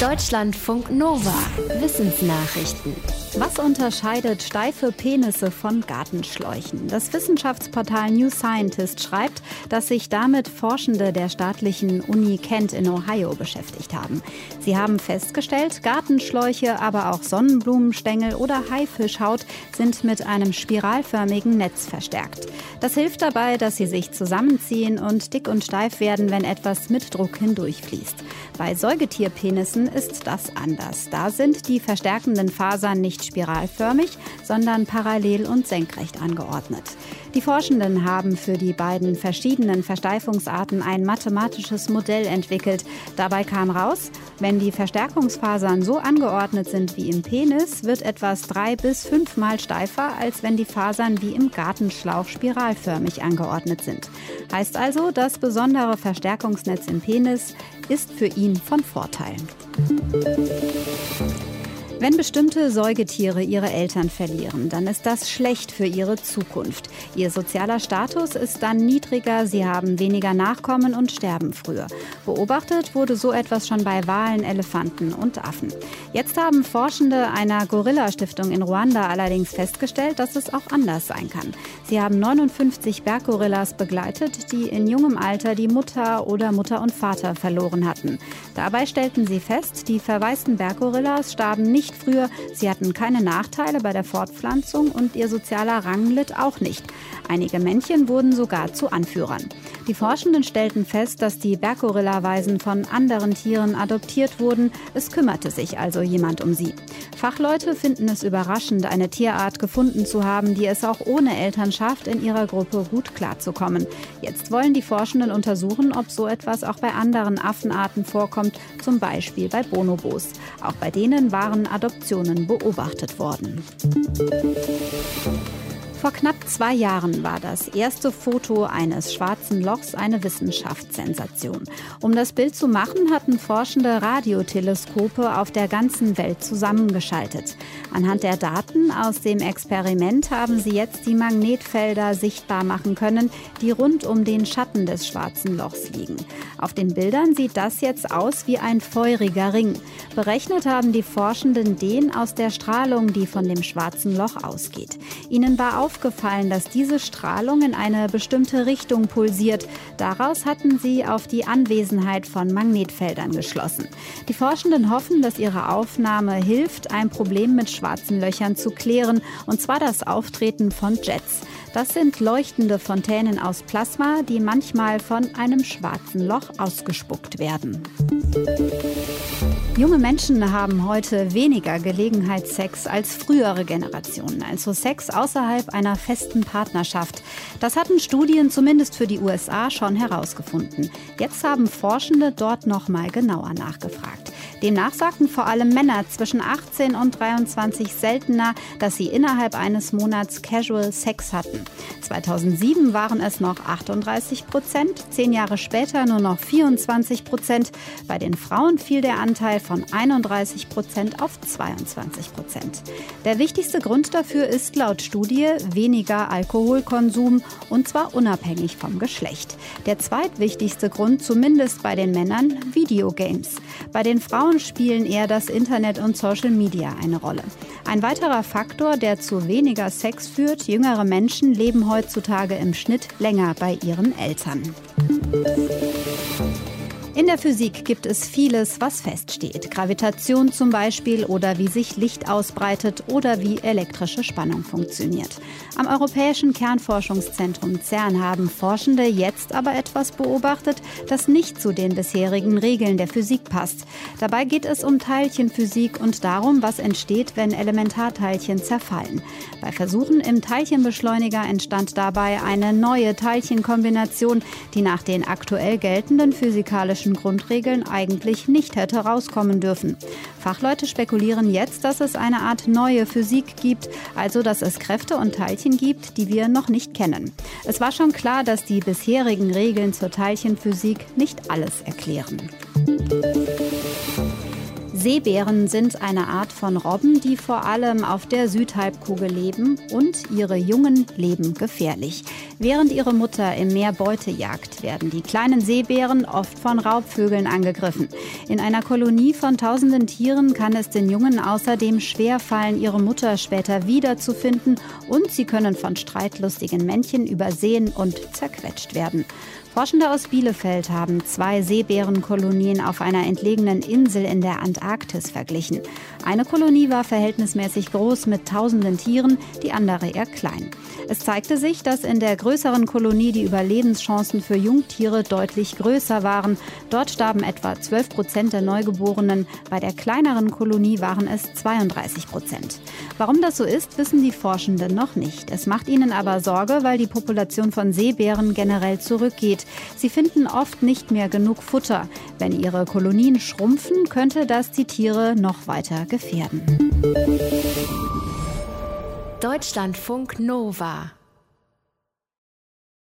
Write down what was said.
Deutschlandfunk Nova. Wissensnachrichten. Was unterscheidet steife Penisse von Gartenschläuchen? Das Wissenschaftsportal New Scientist schreibt, dass sich damit Forschende der staatlichen Uni Kent in Ohio beschäftigt haben. Sie haben festgestellt, Gartenschläuche, aber auch Sonnenblumenstängel oder Haifischhaut sind mit einem spiralförmigen Netz verstärkt. Das hilft dabei, dass sie sich zusammenziehen und dick und steif werden, wenn etwas mit Druck hindurchfließt. Bei Säugetierpenissen ist das anders. Da sind die verstärkenden Fasern nicht spiralförmig, sondern parallel und senkrecht angeordnet. Die Forschenden haben für die beiden verschiedenen Versteifungsarten ein mathematisches Modell entwickelt. Dabei kam raus, wenn die Verstärkungsfasern so angeordnet sind wie im Penis, wird etwas drei bis fünfmal steifer, als wenn die Fasern wie im Gartenschlauch spiralförmig angeordnet sind. Heißt also, das besondere Verstärkungsnetz im Penis ist für ihn von Vorteil. Wenn bestimmte Säugetiere ihre Eltern verlieren, dann ist das schlecht für ihre Zukunft. Ihr sozialer Status ist dann niedriger, sie haben weniger Nachkommen und sterben früher. Beobachtet wurde so etwas schon bei Walen, Elefanten und Affen. Jetzt haben Forschende einer Gorilla-Stiftung in Ruanda allerdings festgestellt, dass es auch anders sein kann. Sie haben 59 Berggorillas begleitet, die in jungem Alter die Mutter oder Mutter und Vater verloren hatten. Dabei stellten sie fest, die verwaisten Berggorillas starben nicht nicht früher. Sie hatten keine Nachteile bei der Fortpflanzung und ihr sozialer Rang litt auch nicht. Einige Männchen wurden sogar zu Anführern. Die Forschenden stellten fest, dass die Berggorillaweisen von anderen Tieren adoptiert wurden. Es kümmerte sich also jemand um sie. Fachleute finden es überraschend, eine Tierart gefunden zu haben, die es auch ohne Eltern schafft, in ihrer Gruppe gut klarzukommen. Jetzt wollen die Forschenden untersuchen, ob so etwas auch bei anderen Affenarten vorkommt, zum Beispiel bei Bonobos. Auch bei denen waren Adoptionen beobachtet worden. Vor knapp zwei Jahren war das erste Foto eines schwarzen Lochs eine Wissenschaftssensation. Um das Bild zu machen, hatten Forschende Radioteleskope auf der ganzen Welt zusammengeschaltet. Anhand der Daten aus dem Experiment haben sie jetzt die Magnetfelder sichtbar machen können, die rund um den Schatten des schwarzen Lochs liegen. Auf den Bildern sieht das jetzt aus wie ein feuriger Ring. Berechnet haben die Forschenden den aus der Strahlung, die von dem schwarzen Loch ausgeht. Ihnen war aufgefallen, dass diese Strahlung in eine bestimmte Richtung pulsiert. Daraus hatten sie auf die Anwesenheit von Magnetfeldern geschlossen. Die Forschenden hoffen, dass ihre Aufnahme hilft, ein Problem mit schwarzen Löchern zu klären, und zwar das Auftreten von Jets. Das sind leuchtende Fontänen aus Plasma, die manchmal von einem schwarzen Loch ausgespuckt werden. Junge Menschen haben heute weniger Gelegenheitssex als frühere Generationen, also Sex außerhalb einer festen Partnerschaft. Das hatten Studien zumindest für die USA schon herausgefunden. Jetzt haben Forschende dort noch mal genauer nachgefragt. Demnach sagten vor allem Männer zwischen 18 und 23 seltener, dass sie innerhalb eines Monats Casual Sex hatten. 2007 waren es noch 38 Prozent, zehn Jahre später nur noch 24 Prozent. Bei den Frauen fiel der Anteil von 31 Prozent auf 22 Prozent. Der wichtigste Grund dafür ist laut Studie weniger Alkoholkonsum und zwar unabhängig vom Geschlecht. Der zweitwichtigste Grund, zumindest bei den Männern, Videogames. Bei den Frauen spielen eher das Internet und Social Media eine Rolle. Ein weiterer Faktor, der zu weniger Sex führt, jüngere Menschen leben heutzutage im Schnitt länger bei ihren Eltern. In der Physik gibt es vieles, was feststeht. Gravitation zum Beispiel oder wie sich Licht ausbreitet oder wie elektrische Spannung funktioniert. Am Europäischen Kernforschungszentrum CERN haben Forschende jetzt aber etwas beobachtet, das nicht zu den bisherigen Regeln der Physik passt. Dabei geht es um Teilchenphysik und darum, was entsteht, wenn Elementarteilchen zerfallen. Bei Versuchen im Teilchenbeschleuniger entstand dabei eine neue Teilchenkombination, die nach den aktuell geltenden physikalischen Grundregeln eigentlich nicht hätte rauskommen dürfen. Fachleute spekulieren jetzt, dass es eine Art neue Physik gibt, also dass es Kräfte und Teilchen gibt, die wir noch nicht kennen. Es war schon klar, dass die bisherigen Regeln zur Teilchenphysik nicht alles erklären. Seebären sind eine Art von Robben, die vor allem auf der Südhalbkugel leben und ihre Jungen leben gefährlich. Während ihre Mutter im Meer Beute jagt, werden die kleinen Seebären oft von Raubvögeln angegriffen. In einer Kolonie von tausenden Tieren kann es den Jungen außerdem schwerfallen, ihre Mutter später wiederzufinden und sie können von streitlustigen Männchen übersehen und zerquetscht werden. Forschende aus Bielefeld haben zwei Seebärenkolonien auf einer entlegenen Insel in der Antarktis verglichen. Eine Kolonie war verhältnismäßig groß mit tausenden Tieren, die andere eher klein. Es zeigte sich, dass in der größeren Kolonie die Überlebenschancen für Jungtiere deutlich größer waren. Dort starben etwa 12 Prozent der Neugeborenen. Bei der kleineren Kolonie waren es 32 Prozent. Warum das so ist, wissen die Forschenden noch nicht. Es macht ihnen aber Sorge, weil die Population von Seebären generell zurückgeht. Sie finden oft nicht mehr genug Futter. Wenn ihre Kolonien schrumpfen, könnte das die Tiere noch weiter gefährden. Deutschlandfunk Nova